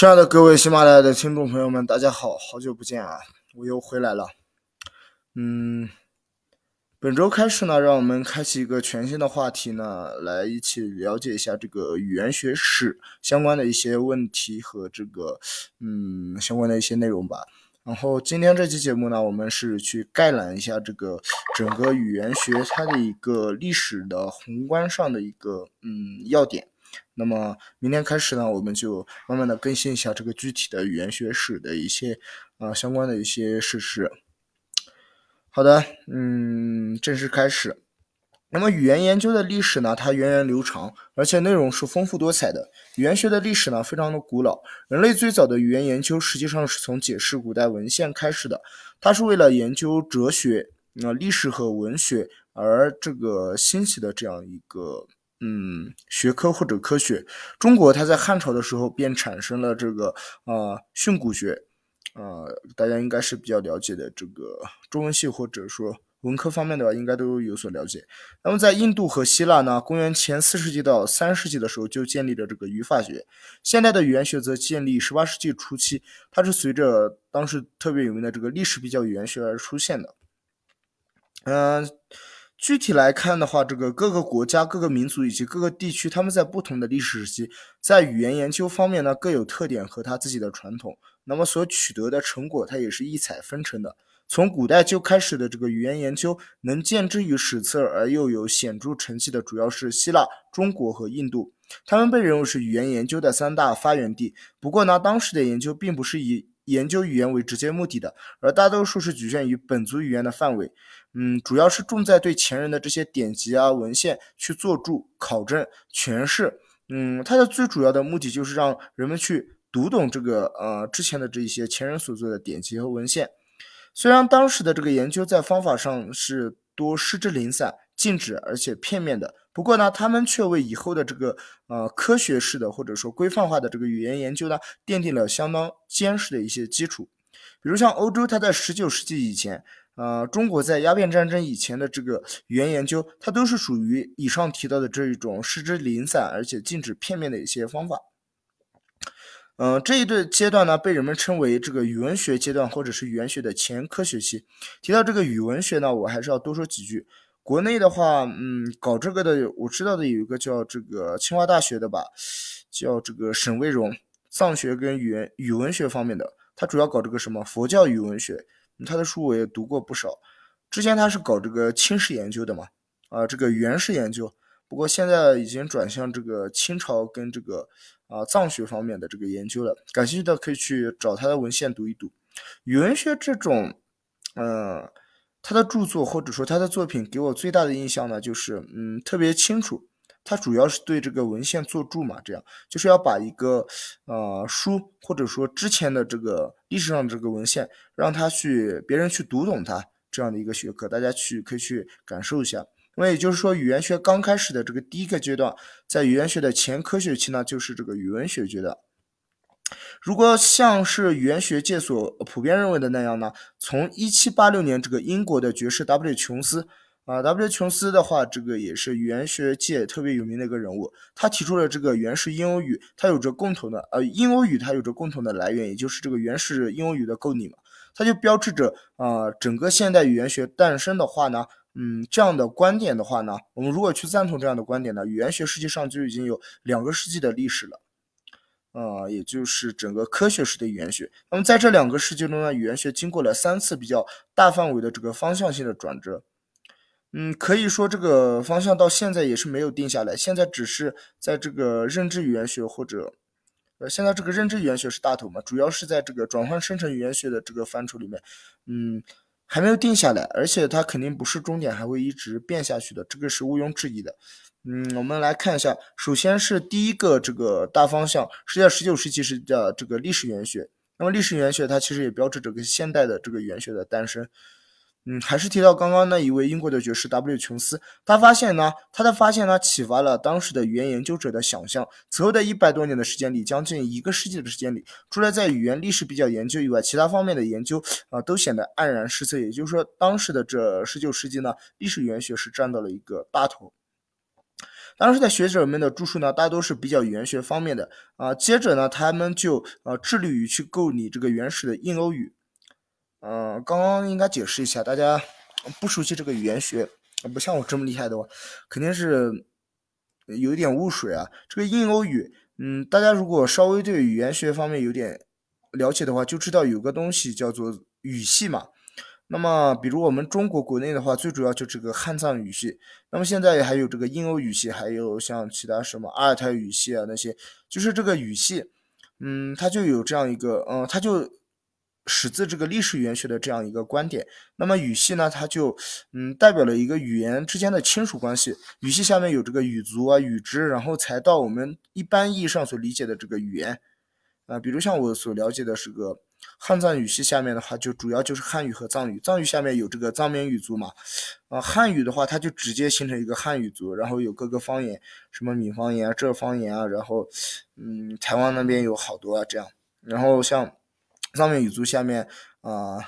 亲爱的各位喜马拉雅的听众朋友们，大家好，好久不见啊，我又回来了。嗯，本周开始呢，让我们开启一个全新的话题呢，来一起了解一下这个语言学史相关的一些问题和这个嗯相关的一些内容吧。然后今天这期节目呢，我们是去概览一下这个整个语言学它的一个历史的宏观上的一个嗯要点。那么明天开始呢，我们就慢慢的更新一下这个具体的语言学史的一些啊相关的一些事实。好的，嗯，正式开始。那么语言研究的历史呢，它源远流长，而且内容是丰富多彩的。语言学的历史呢，非常的古老。人类最早的语言研究实际上是从解释古代文献开始的，它是为了研究哲学、啊历史和文学而这个兴起的这样一个。嗯，学科或者科学，中国它在汉朝的时候便产生了这个啊训诂学，啊大家应该是比较了解的，这个中文系或者说文科方面的话，应该都有所了解。那么在印度和希腊呢，公元前四世纪到三世纪的时候就建立了这个语法学，现代的语言学则建立十八世纪初期，它是随着当时特别有名的这个历史比较语言学而出现的，嗯。具体来看的话，这个各个国家、各个民族以及各个地区，他们在不同的历史时期，在语言研究方面呢，各有特点和他自己的传统。那么所取得的成果，它也是异彩纷呈的。从古代就开始的这个语言研究，能见之于史册而又有显著成绩的，主要是希腊、中国和印度。他们被认为是语言研究的三大发源地。不过呢，当时的研究并不是以研究语言为直接目的的，而大多数是局限于本族语言的范围。嗯，主要是重在对前人的这些典籍啊文献去做注、考证、诠释。嗯，它的最主要的目的就是让人们去读懂这个呃之前的这一些前人所做的典籍和文献。虽然当时的这个研究在方法上是多失之零散、静止而且片面的，不过呢，他们却为以后的这个呃科学式的或者说规范化的这个语言研究呢奠定了相当坚实的一些基础。比如像欧洲，它在十九世纪以前。呃，中国在鸦片战争以前的这个语言研究，它都是属于以上提到的这一种失之零散而且禁止片面的一些方法。嗯，这一对阶段呢，被人们称为这个语文学阶段，或者是语言学的前科学期。提到这个语文学呢，我还是要多说几句。国内的话，嗯，搞这个的，我知道的有一个叫这个清华大学的吧，叫这个沈卫荣，藏学跟语言语文学方面的，他主要搞这个什么佛教语文学。他的书我也读过不少，之前他是搞这个清史研究的嘛，啊，这个元史研究，不过现在已经转向这个清朝跟这个啊藏学方面的这个研究了。感兴趣的可以去找他的文献读一读。语文学这种，嗯，他的著作或者说他的作品给我最大的印象呢，就是嗯特别清楚。它主要是对这个文献做注嘛，这样就是要把一个呃书或者说之前的这个历史上的这个文献，让他去别人去读懂它这样的一个学科，大家去可以去感受一下。那也就是说，语言学刚开始的这个第一个阶段，在语言学的前科学期呢，就是这个语文学阶段。如果像是语言学界所普遍认为的那样呢，从一七八六年这个英国的爵士 W 琼斯。啊，W 琼斯的话，这个也是语言学界特别有名的一个人物。他提出了这个原始英欧语，它有着共同的呃，英欧语它有着共同的来源，也就是这个原始英欧语的构拟嘛。它就标志着啊，整个现代语言学诞生的话呢，嗯，这样的观点的话呢，我们如果去赞同这样的观点呢，语言学实际上就已经有两个世纪的历史了，啊，也就是整个科学史的语言学。那么在这两个世纪中呢，语言学经过了三次比较大范围的这个方向性的转折。嗯，可以说这个方向到现在也是没有定下来，现在只是在这个认知语言学或者，呃，现在这个认知语言学是大头嘛，主要是在这个转换生成语言学的这个范畴里面，嗯，还没有定下来，而且它肯定不是终点，还会一直变下去的，这个是毋庸置疑的。嗯，我们来看一下，首先是第一个这个大方向是在十九世纪是叫这个历史语言学，那么历史语言学它其实也标志着个现代的这个语言学的诞生。嗯，还是提到刚刚那一位英国的爵士 W 琼斯，他发现呢，他的发现呢，启发了当时的语言研究者的想象。此后的一百多年的时间里，将近一个世纪的时间里，除了在语言历史比较研究以外，其他方面的研究啊，都显得黯然失色。也就是说，当时的这十九世纪呢，历史语言学是占到了一个大头。当时的学者们的著述呢，大多是比较语言学方面的啊。接着呢，他们就呃致力于去构拟这个原始的印欧语。嗯，刚刚应该解释一下，大家不熟悉这个语言学，不像我这么厉害的话，肯定是有一点雾水啊。这个印欧语，嗯，大家如果稍微对语言学方面有点了解的话，就知道有个东西叫做语系嘛。那么，比如我们中国国内的话，最主要就这个汉藏语系。那么现在还有这个印欧语系，还有像其他什么阿尔泰语系啊那些，就是这个语系，嗯，它就有这样一个，嗯，它就。始自这个历史语言学的这样一个观点，那么语系呢，它就嗯代表了一个语言之间的亲属关系。语系下面有这个语族啊、语支，然后才到我们一般意义上所理解的这个语言啊。比如像我所了解的是个汉藏语系下面的话，就主要就是汉语和藏语。藏语下面有这个藏缅语族嘛，啊，汉语的话，它就直接形成一个汉语族，然后有各个方言，什么闽方言啊、浙方言啊，然后嗯，台湾那边有好多啊这样，然后像。藏缅语族下面啊，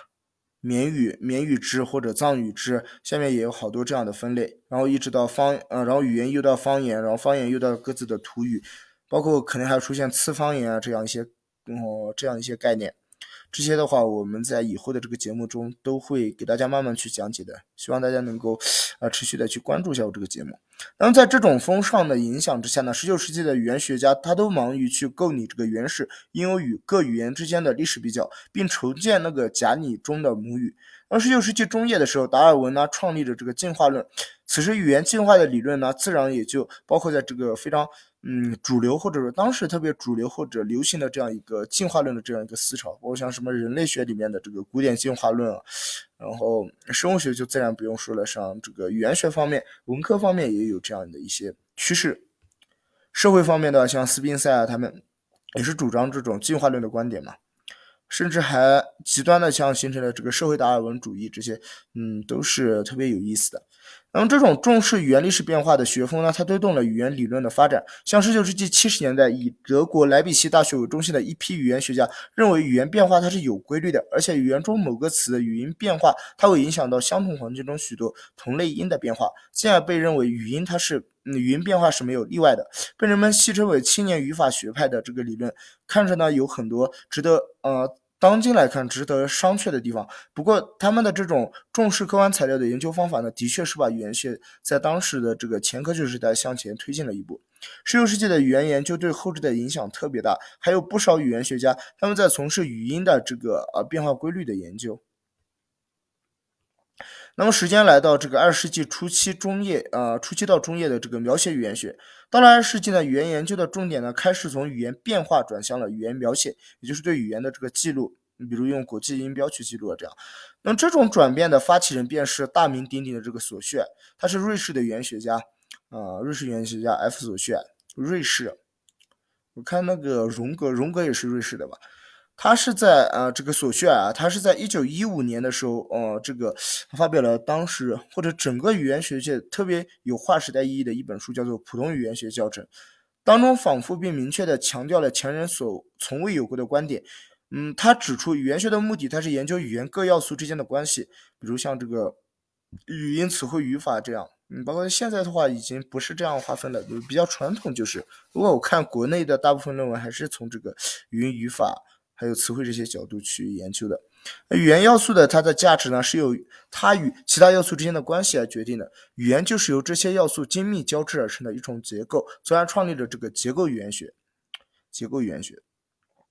缅语、缅语支或者藏语支下面也有好多这样的分类，然后一直到方，呃，然后语言又到方言，然后方言又到各自的土语，包括可能还出现次方言啊这样一些，哦，这样一些概念。这些的话，我们在以后的这个节目中都会给大家慢慢去讲解的，希望大家能够啊持续的去关注一下我这个节目。那么在这种风尚的影响之下呢，十九世纪的语言学家他都忙于去构拟这个原始印欧语各语言之间的历史比较，并重建那个假拟中的母语。而十九世纪中叶的时候，达尔文呢创立了这个进化论，此时语言进化的理论呢，自然也就包括在这个非常。嗯，主流或者说当时特别主流或者流行的这样一个进化论的这样一个思潮，包括像什么人类学里面的这个古典进化论啊，然后生物学就自然不用说了，像这个语言学方面、文科方面也有这样的一些趋势。社会方面的像斯宾塞啊，他们也是主张这种进化论的观点嘛，甚至还极端的像形成了这个社会达尔文主义这些，嗯，都是特别有意思的。那么这种重视语言历史变化的学风呢，它推动了语言理论的发展。像19世纪70年代，以德国莱比锡大学为中心的一批语言学家认为，语言变化它是有规律的，而且语言中某个词的语音变化，它会影响到相同环境中许多同类音的变化，进而被认为语音它是嗯语音变化是没有例外的，被人们戏称为青年语法学派的这个理论，看着呢有很多值得呃。当今来看，值得商榷的地方。不过，他们的这种重视客观材料的研究方法呢，的确是把语言学在当时的这个前科学时代向前推进了一步。十六世纪的语言研究对后世的影响特别大，还有不少语言学家他们在从事语音的这个呃变化规律的研究。那么，时间来到这个二十世纪初期中叶，呃，初期到中叶的这个描写语言学，到了二十世纪呢，语言研究的重点呢，开始从语言变化转向了语言描写，也就是对语言的这个记录，你比如用国际音标去记录啊，这样。那这种转变的发起人便是大名鼎鼎的这个索绪，他是瑞士的语言学家，啊，瑞士语言学家 F 索绪，瑞士。我看那个荣格，荣格也是瑞士的吧？他是在呃这个索绪尔啊，他是在一九一五年的时候，呃，这个发表了当时或者整个语言学界特别有划时代意义的一本书，叫做《普通语言学教程》，当中仿佛并明确的强调了前人所从未有过的观点。嗯，他指出语言学的目的，它是研究语言各要素之间的关系，比如像这个语音、词汇、语法这样。嗯，包括现在的话，已经不是这样划分了，比较传统，就是如果我看国内的大部分论文，还是从这个语音、语法。还有词汇这些角度去研究的，语言要素的它的价值呢，是由它与其他要素之间的关系来决定的。语言就是由这些要素精密交织而成的一种结构，从而创立了这个结构语言学。结构语言学。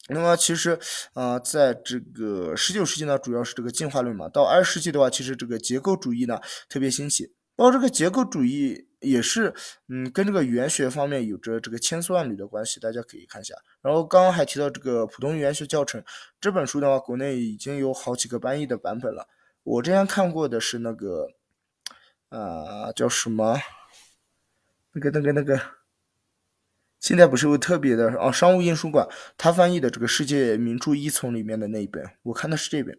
那么其实啊，在这个十九世纪呢，主要是这个进化论嘛。到二十世纪的话，其实这个结构主义呢特别兴起。包括这个结构主义也是，嗯，跟这个语言学方面有着这个千丝万缕的关系，大家可以看一下。然后刚刚还提到这个普通语言学教程这本书的话，国内已经有好几个翻译的版本了。我之前看过的是那个，啊，叫什么？那个、那个、那个，现在不是有特别的啊，商务印书馆他翻译的这个世界名著一丛里面的那一本，我看的是这本。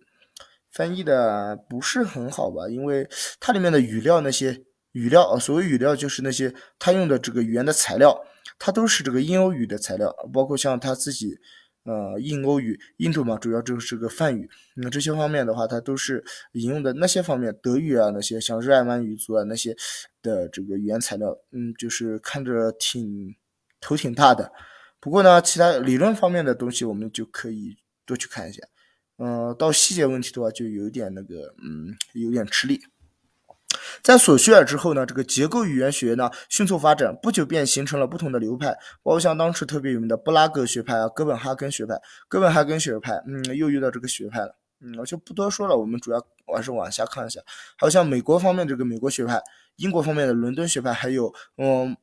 翻译的不是很好吧？因为它里面的语料那些语料啊，所谓语料就是那些他用的这个语言的材料，它都是这个印欧语的材料，包括像他自己呃，印欧语，印度嘛，主要就是这个梵语。那这些方面的话，它都是引用的那些方面，德语啊，那些像日耳曼语族啊那些的这个语言材料，嗯，就是看着挺头挺大的。不过呢，其他理论方面的东西，我们就可以多去看一下。嗯，到细节问题的话，就有点那个，嗯，有点吃力。在索绪尔之后呢，这个结构语言学呢迅速发展，不久便形成了不同的流派，包括像当时特别有名的布拉格学派啊、哥本哈根学派、哥本哈根学派，嗯，又遇到这个学派了，嗯，我就不多说了，我们主要我还是往下看一下，还有像美国方面这个美国学派，英国方面的伦敦学派，还有嗯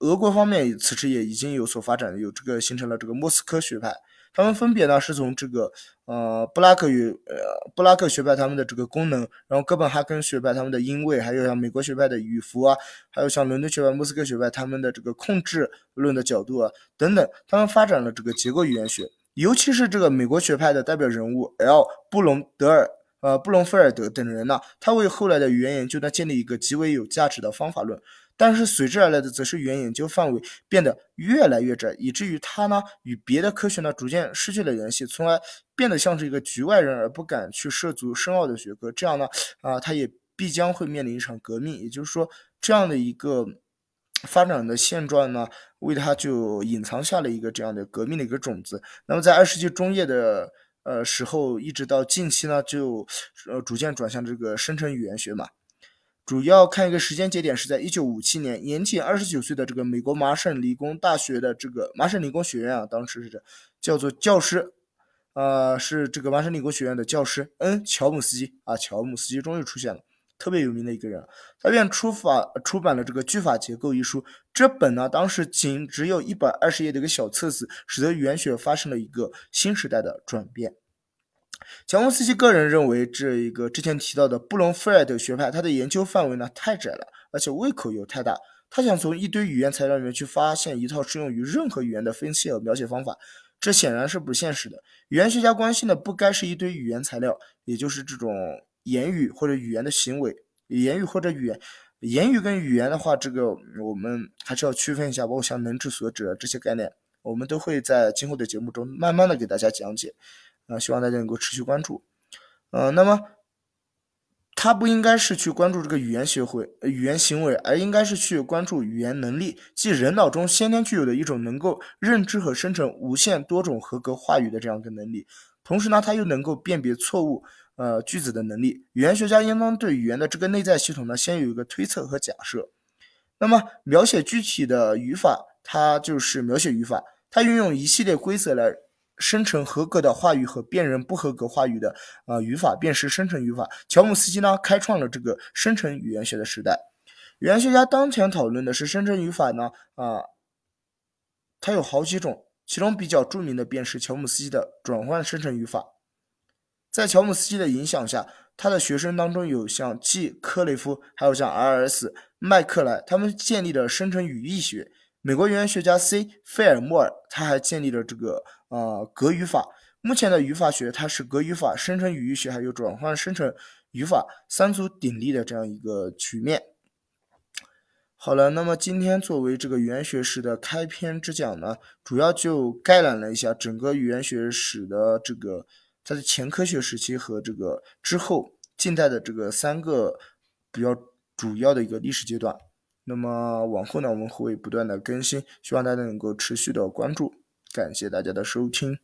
俄国方面此时也已经有所发展，有这个形成了这个莫斯科学派。他们分别呢是从这个呃布拉克语呃布拉克学派他们的这个功能，然后哥本哈根学派他们的音位，还有像美国学派的语符啊，还有像伦敦学派、莫斯科学派他们的这个控制论的角度啊等等，他们发展了这个结构语言学，尤其是这个美国学派的代表人物 L 布隆德尔呃布隆菲尔德等人呢，他为后来的语言研究呢建立一个极为有价值的方法论。但是随之而来的，则是语言研究范围变得越来越窄，以至于他呢与别的科学呢逐渐失去了联系，从而变得像是一个局外人而不敢去涉足深奥的学科。这样呢，啊，他也必将会面临一场革命。也就是说，这样的一个发展的现状呢，为他就隐藏下了一个这样的革命的一个种子。那么在二十世纪中叶的呃时候，一直到近期呢，就呃逐渐转向这个生成语言学嘛。主要看一个时间节点是在一九五七年，年仅二十九岁的这个美国麻省理工大学的这个麻省理工学院啊，当时是这叫做教师，呃，是这个麻省理工学院的教师，恩，乔姆斯基啊，乔姆斯基终于出现了，特别有名的一个人，他便出法出版了这个句法结构一书，这本呢当时仅只有一百二十页的一个小册子，使得语言学发生了一个新时代的转变。乔姆斯基个人认为，这一个之前提到的布隆菲尔德学派，他的研究范围呢太窄了，而且胃口又太大。他想从一堆语言材料里面去发现一套适用于任何语言的分析和描写方法，这显然是不现实的。语言学家关心的不该是一堆语言材料，也就是这种言语或者语言的行为。言语或者语言，言语跟语言的话，这个我们还是要区分一下，包括像能指所指这些概念，我们都会在今后的节目中慢慢的给大家讲解。啊，希望大家能够持续关注。呃，那么他不应该是去关注这个语言学会、语言行为，而应该是去关注语言能力，即人脑中先天具有的一种能够认知和生成无限多种合格话语的这样一个能力。同时呢，他又能够辨别错误呃句子的能力。语言学家应当对语言的这个内在系统呢，先有一个推测和假设。那么描写具体的语法，它就是描写语法，它运用一系列规则来。生成合格的话语和辨认不合格话语的啊语法，便是生成语法。乔姆斯基呢，开创了这个生成语言学的时代。语言学家当前讨论的是生成语法呢啊，它有好几种，其中比较著名的便是乔姆斯基的转换生成语法。在乔姆斯基的影响下，他的学生当中有像 G 科雷夫，还有像 R.S. 麦克莱，他们建立了生成语义学。美国语言学家 C 费尔莫尔，他还建立了这个。啊，格语法目前的语法学，它是格语法、生成语义学还有转换生成语法三足鼎立的这样一个局面。好了，那么今天作为这个语言学史的开篇之讲呢，主要就概览了一下整个语言学史的这个它的前科学时期和这个之后近代的这个三个比较主要的一个历史阶段。那么往后呢，我们会不断的更新，希望大家能够持续的关注。感谢大家的收听。